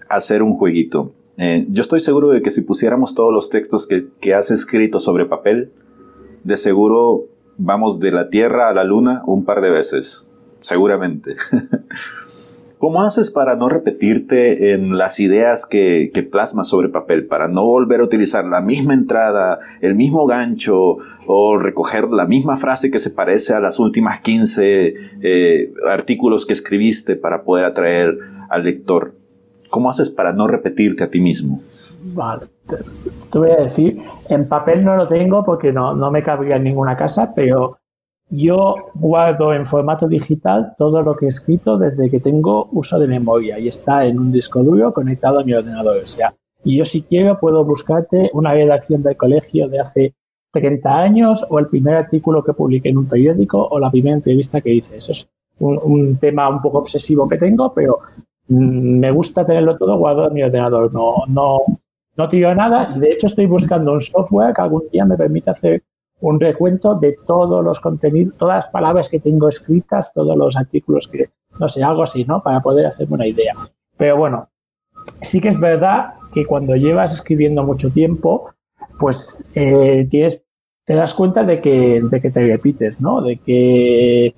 hacer un jueguito. Eh, yo estoy seguro de que si pusiéramos todos los textos que, que has escrito sobre papel, de seguro vamos de la Tierra a la Luna un par de veces, seguramente. ¿Cómo haces para no repetirte en las ideas que, plasmas sobre papel, para no volver a utilizar la misma entrada, el mismo gancho o recoger la misma frase que se parece a las últimas 15 eh, artículos que escribiste para poder atraer al lector? ¿Cómo haces para no repetirte a ti mismo?
Vale, te, voy a decir, en papel no lo tengo porque no, no me cabría en ninguna casa, pero yo guardo en formato digital todo lo que he escrito desde que tengo uso de memoria y está en un disco duro conectado a mi ordenador. O sea, y yo si quiero puedo buscarte una redacción del colegio de hace 30 años o el primer artículo que publiqué en un periódico o la primera entrevista que hice. Eso es un, tema un poco obsesivo que tengo, pero mm, me gusta tenerlo todo guardado en mi ordenador. No, no, no tiro nada y de hecho estoy buscando un software que algún día me permita hacer un recuento de todos los contenidos, todas las palabras que tengo escritas, todos los artículos que, no sé, algo así, ¿no? Para poder hacerme una idea. Pero bueno, sí que es verdad que cuando llevas escribiendo mucho tiempo, pues eh, tienes, te das cuenta de que, de que te repites, ¿no? De que,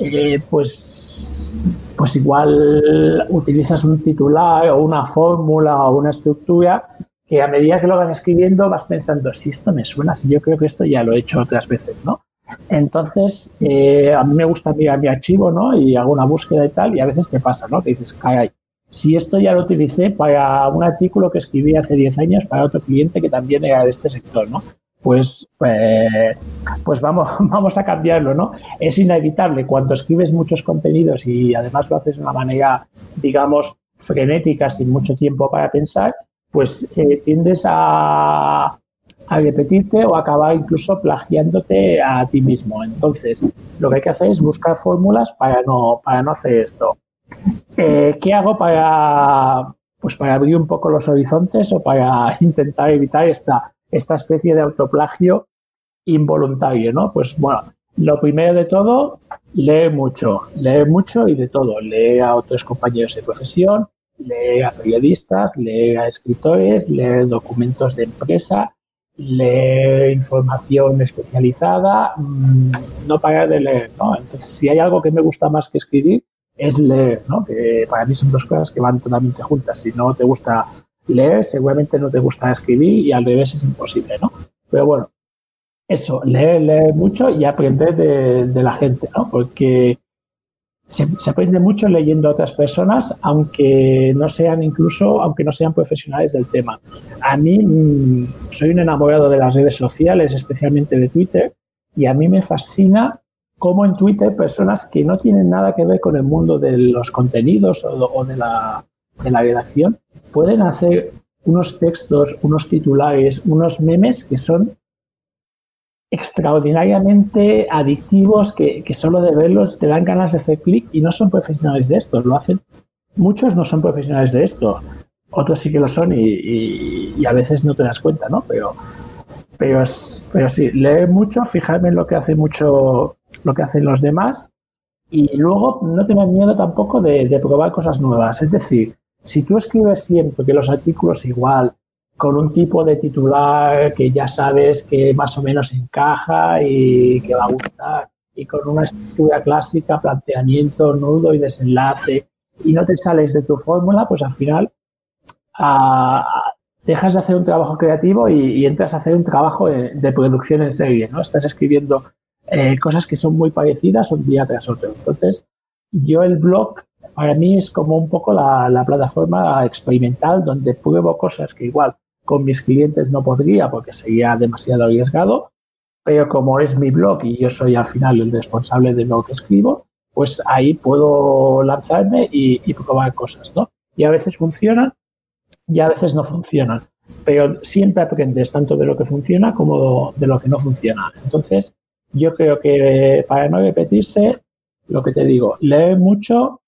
eh, pues, pues igual utilizas un titular o una fórmula o una estructura que a medida que lo vas escribiendo vas pensando, si esto me suena, si yo creo que esto ya lo he hecho otras veces, ¿no? Entonces, eh, a mí me gusta mirar mi archivo, ¿no? Y hago una búsqueda y tal, y a veces te pasa, ¿no? Que dices, caray, si esto ya lo utilicé para un artículo que escribí hace 10 años para otro cliente que también era de este sector, ¿no? Pues, pues, pues vamos, vamos a cambiarlo, ¿no? Es inevitable cuando escribes muchos contenidos y además lo haces de una manera, digamos, frenética, sin mucho tiempo para pensar, pues eh, tiendes a, repetirte o acabar incluso plagiándote a ti mismo. Entonces, lo que hay que hacer es buscar fórmulas para no, para no hacer esto. Eh, ¿Qué hago para, pues para abrir un poco los horizontes o para intentar evitar esta, esta especie de autoplagio involuntario? ¿no? Pues bueno, lo primero de todo, lee mucho, lee mucho y de todo. Lee a otros compañeros de profesión, lee a periodistas, lee a escritores, lee documentos de empresa, lee información especializada, mm, no parar de leer, ¿no? Entonces, si hay algo que me gusta más que escribir, es leer, ¿no? Que para mí son dos cosas que van totalmente juntas. Si no te gusta leer, seguramente no te gusta escribir y al revés es imposible, ¿no? Pero bueno, eso, leer, leer mucho y aprender de, de la gente, ¿no? Porque se, aprende mucho leyendo a otras personas, aunque no sean incluso, aunque no sean profesionales del tema. A mí mm, soy un enamorado de las redes sociales, especialmente de Twitter, y a mí me fascina cómo en Twitter personas que no tienen nada que ver con el mundo de los contenidos o, de, la, de la redacción pueden hacer unos textos, unos titulares, unos memes que son extraordinariamente adictivos que, solo de verlos te dan ganas de hacer clic y no son profesionales de esto, lo hacen. Muchos no son profesionales de esto, otros sí que lo son y, a veces no te das cuenta, ¿no? Pero, pero, pero sí, leer mucho, fijarme en lo que hace mucho, lo que hacen los demás y luego no tengas miedo tampoco de, de probar cosas nuevas. Es decir, si tú escribes siempre que los artículos igual, con un tipo de titular que ya sabes que más o menos encaja y que va a gustar, y con una estructura clásica, planteamiento, nudo y desenlace, y no te sales de tu fórmula, pues al final ah, dejas de hacer un trabajo creativo y, entras a hacer un trabajo de, producción en serie, ¿no? Estás escribiendo eh, cosas que son muy parecidas un día tras otro. Entonces, yo el blog para mí es como un poco la, la plataforma experimental donde pruebo cosas que igual con mis clientes no podría porque sería demasiado arriesgado, pero como es mi blog y yo soy al final el responsable de lo que escribo, pues ahí puedo lanzarme y, y probar cosas, ¿no? Y a veces funcionan y a veces no funcionan, pero siempre aprendes tanto de lo que funciona como de lo que no funciona. Entonces, yo creo que para no repetirse, lo que te digo, leer mucho,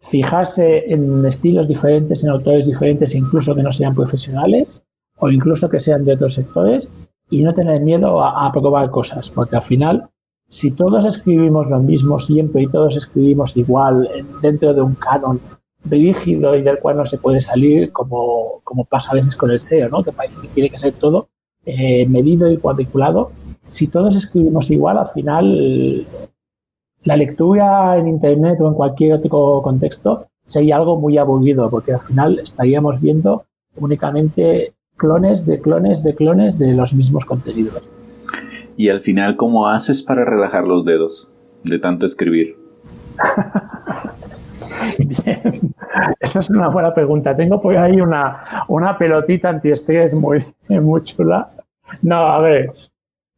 fijarse en estilos diferentes, en autores diferentes, incluso que no sean profesionales o incluso que sean de otros sectores, y no tener miedo a, probar cosas, porque al final, si todos escribimos lo mismo siempre y todos escribimos igual dentro de un canon rígido y del cual no se puede salir, como, como pasa a veces con el SEO, ¿no? que parece que tiene que ser todo eh, medido y cuadriculado, si todos escribimos igual, al final la lectura en Internet o en cualquier otro contexto sería algo muy aburrido, porque al final estaríamos viendo únicamente clones de clones de clones de los mismos contenidos.
Y al final, ¿cómo haces para relajar los dedos de tanto escribir?
Bien, esa es una buena pregunta. Tengo por ahí una, una pelotita antiestrés muy, muy chula. No, a ver,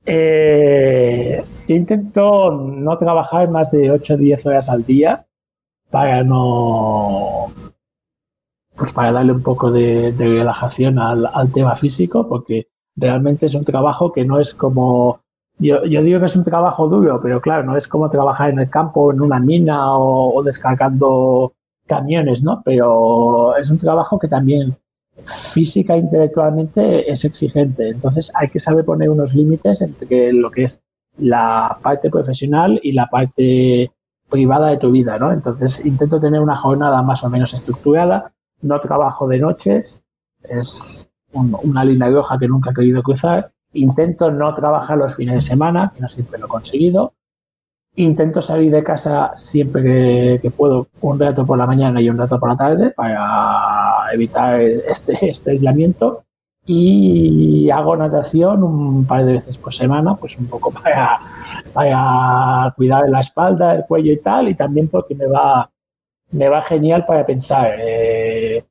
eh, intento no trabajar más de 8 o 10 horas al día para no. Pues para darle un poco de, relajación al, tema físico, porque realmente es un trabajo que no es como. Yo, digo que es un trabajo duro, pero claro, no es como trabajar en el campo, en una mina o descargando camiones, ¿no? Pero es un trabajo que también física e intelectualmente es exigente. Entonces hay que saber poner unos límites entre lo que es la parte profesional y la parte privada de tu vida, ¿no? Entonces intento tener una jornada más o menos estructurada, no trabajo de noches, es una línea roja que nunca he querido cruzar, intento no trabajar los fines de semana, que no siempre lo he conseguido, intento salir de casa siempre que, puedo, un rato por la mañana y un rato por la tarde para evitar este, este aislamiento y hago natación un par de veces por semana, pues un poco para, para cuidar la espalda, el cuello y tal, y también porque me va, me va genial para pensar. Eh,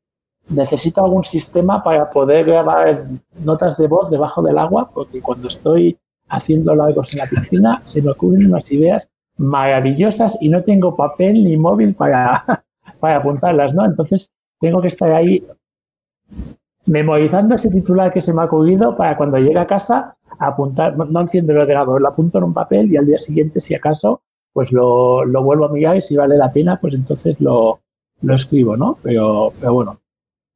necesito algún sistema para poder grabar notas de voz debajo del agua, porque cuando estoy haciendo largos en la piscina se me ocurren unas ideas maravillosas y no tengo papel ni móvil para, para apuntarlas, ¿no? Entonces tengo que estar ahí memorizando ese titular que se me ha ocurrido para cuando llegue a casa apuntar, no enciendo el ordenador, lo apunto en un papel y al día siguiente, si acaso, pues lo, lo vuelvo a mirar y si vale la pena, pues entonces lo, lo escribo, ¿no? Pero, pero bueno,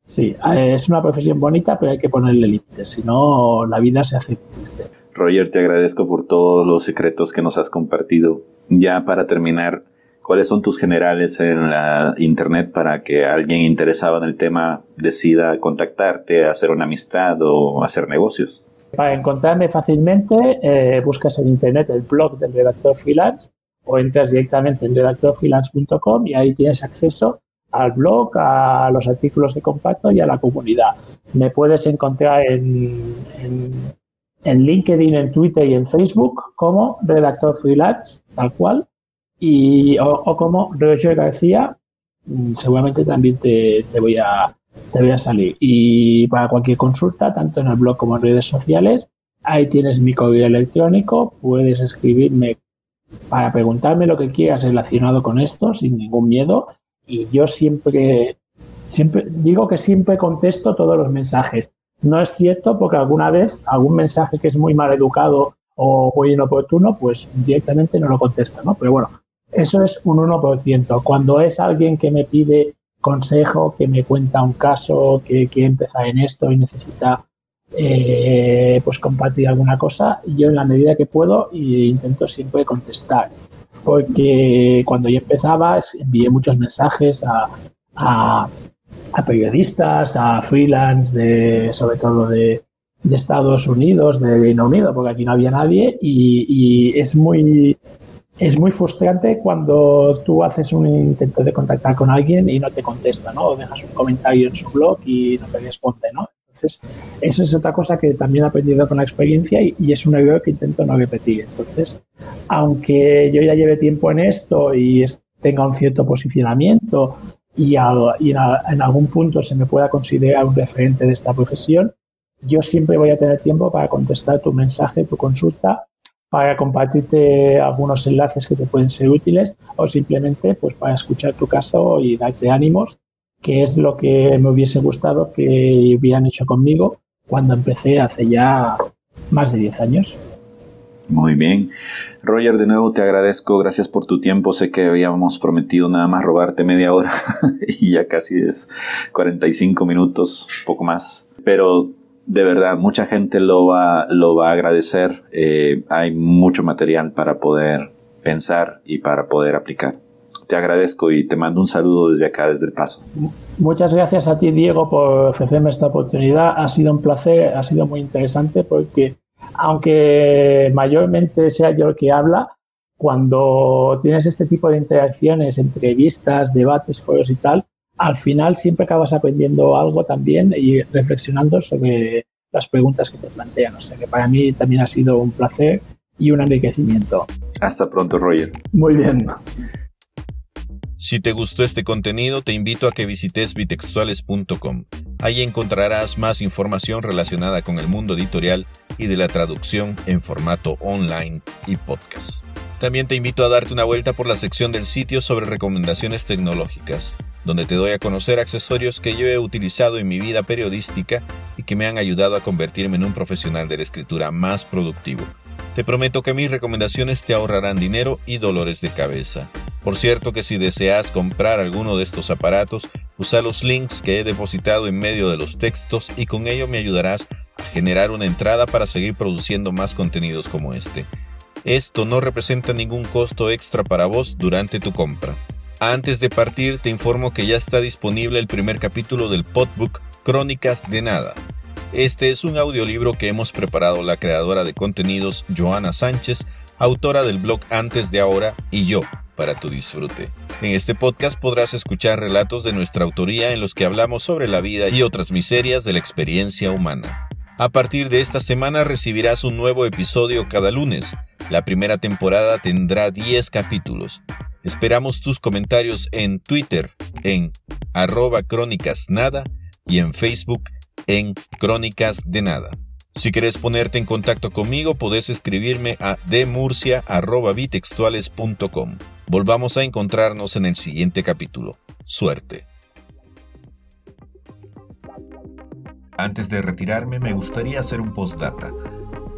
sí, es una profesión bonita, pero hay que ponerle límites, si no la vida se hace triste.
Roger, te agradezco por todos los secretos que nos has compartido. Ya para terminar, ¿cuáles son tus generales en la internet para que alguien interesado en el tema decida contactarte, hacer una amistad o hacer negocios?
Para encontrarme fácilmente, eh, buscas en internet el blog del redactor freelance o entras directamente en redactorfreelance.com y ahí tienes acceso al blog, a los artículos que comparto y a la comunidad. Me puedes encontrar en en LinkedIn, en Twitter y en Facebook como redactor freelance, tal cual, y, o, como Roger García, mm, seguramente también te, voy a, te voy a salir. Y para cualquier consulta, tanto en el blog como en redes sociales, ahí tienes mi correo electrónico, puedes escribirme para preguntarme lo que quieras relacionado con esto sin ningún miedo y yo siempre siempre digo que siempre contesto todos los mensajes no es cierto porque alguna vez algún mensaje que es muy mal educado o muy inoportuno, pues directamente no lo contesto, ¿no? Pero bueno, eso es un 1%. Cuando es alguien que me pide consejo, que me cuenta un caso, que quiere empezar en esto y necesita eh, pues compartir alguna cosa, yo en la medida que puedo intento siempre contestar. Porque cuando yo empezaba envié muchos mensajes a a periodistas, a freelance, de, sobre todo de, Estados Unidos, de Reino Unido, porque aquí no había nadie y, es muy es muy frustrante cuando tú haces un intento de contactar con alguien y no te contesta, ¿no? O dejas un comentario en su blog y no te responde, ¿no? Entonces, eso es otra cosa que también he aprendido con la experiencia y, es un error que intento no repetir. Entonces, aunque yo ya lleve tiempo en esto y tenga un cierto posicionamiento y, en algún punto se me pueda considerar un referente de esta profesión, yo siempre voy a tener tiempo para contestar tu mensaje, tu consulta, para compartirte algunos enlaces que te pueden ser útiles o simplemente pues para escuchar tu caso y darte ánimos que es lo que me hubiese gustado que hubieran hecho conmigo cuando empecé hace ya más de 10 años.
Muy bien. Roger, de nuevo te agradezco, gracias por tu tiempo. Sé que habíamos prometido nada más robarte media hora y ya casi es 45 minutos, poco más. Pero de verdad, mucha gente lo va, lo va a agradecer. Eh, hay mucho material para poder pensar y para poder aplicar te agradezco y te mando un saludo desde acá, desde El Paso.
Muchas gracias a ti, Diego, por ofrecerme esta oportunidad. Ha sido un placer, ha sido muy interesante porque, aunque mayormente sea yo el que habla, cuando tienes este tipo de interacciones, entrevistas, debates, foros y tal, al final siempre acabas aprendiendo algo también y reflexionando sobre las preguntas que te plantean. O sea que para mí también ha sido un placer y un enriquecimiento.
Hasta pronto, Roger.
Muy bien.
Si te gustó este contenido, te invito a que visites bitextuales.com. Ahí encontrarás más información relacionada con el mundo editorial y de la traducción en formato online y podcast. También te invito a darte una vuelta por la sección del sitio sobre recomendaciones tecnológicas, donde te doy a conocer accesorios que yo he utilizado en mi vida periodística y que me han ayudado a convertirme en un profesional de la escritura más productivo. Te prometo que mis recomendaciones te ahorrarán dinero y dolores de cabeza. Por cierto que si deseas comprar alguno de estos aparatos, usa los links que he depositado en medio de los textos y con ello me ayudarás a generar una entrada para seguir produciendo más contenidos como este. Esto no representa ningún costo extra para vos durante tu compra. Antes de partir te informo que ya está disponible el primer capítulo del podbook Crónicas de Nada. Este es un audiolibro que hemos preparado la creadora de contenidos Joana Sánchez, autora del blog Antes de Ahora y yo, para tu disfrute. En este podcast podrás escuchar relatos de nuestra autoría en los que hablamos sobre la vida y otras miserias de la experiencia humana. A partir de esta semana recibirás un nuevo episodio cada lunes. La primera temporada tendrá 10 capítulos. Esperamos tus comentarios en Twitter en arroba crónicas nada y en Facebook en crónicas de nada. Si quieres ponerte en contacto conmigo, puedes escribirme a demurcia.bitextuales.com. Volvamos a encontrarnos en el siguiente capítulo. Suerte. Antes de retirarme, me gustaría hacer un postdata.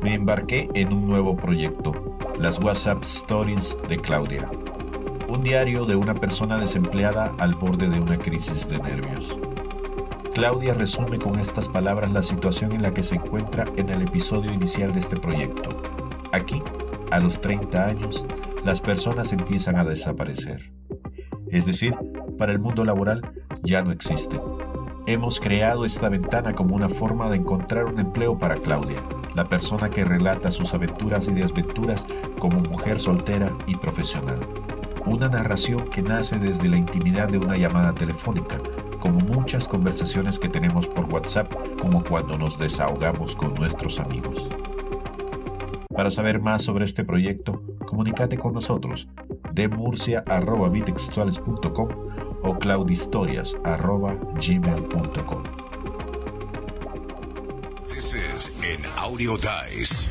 Me embarqué en un nuevo proyecto, las WhatsApp Stories de Claudia. Un diario de una persona desempleada al borde de una crisis de nervios. Claudia resume con estas palabras la situación en la que se encuentra en el episodio inicial de este proyecto. Aquí, a los 30 años, las personas empiezan a desaparecer. Es decir, para el mundo laboral ya no existe. Hemos creado esta ventana como una forma de encontrar un empleo para Claudia, la persona que relata sus aventuras y desventuras como mujer soltera y profesional. Una narración que nace desde la intimidad de una llamada telefónica, como muchas conversaciones que tenemos por WhatsApp, como cuando nos desahogamos con nuestros amigos. Para saber más sobre este proyecto, comunícate con nosotros de murcia.bitextuales.com o claudistorias.gmail.com. This is an audio dice.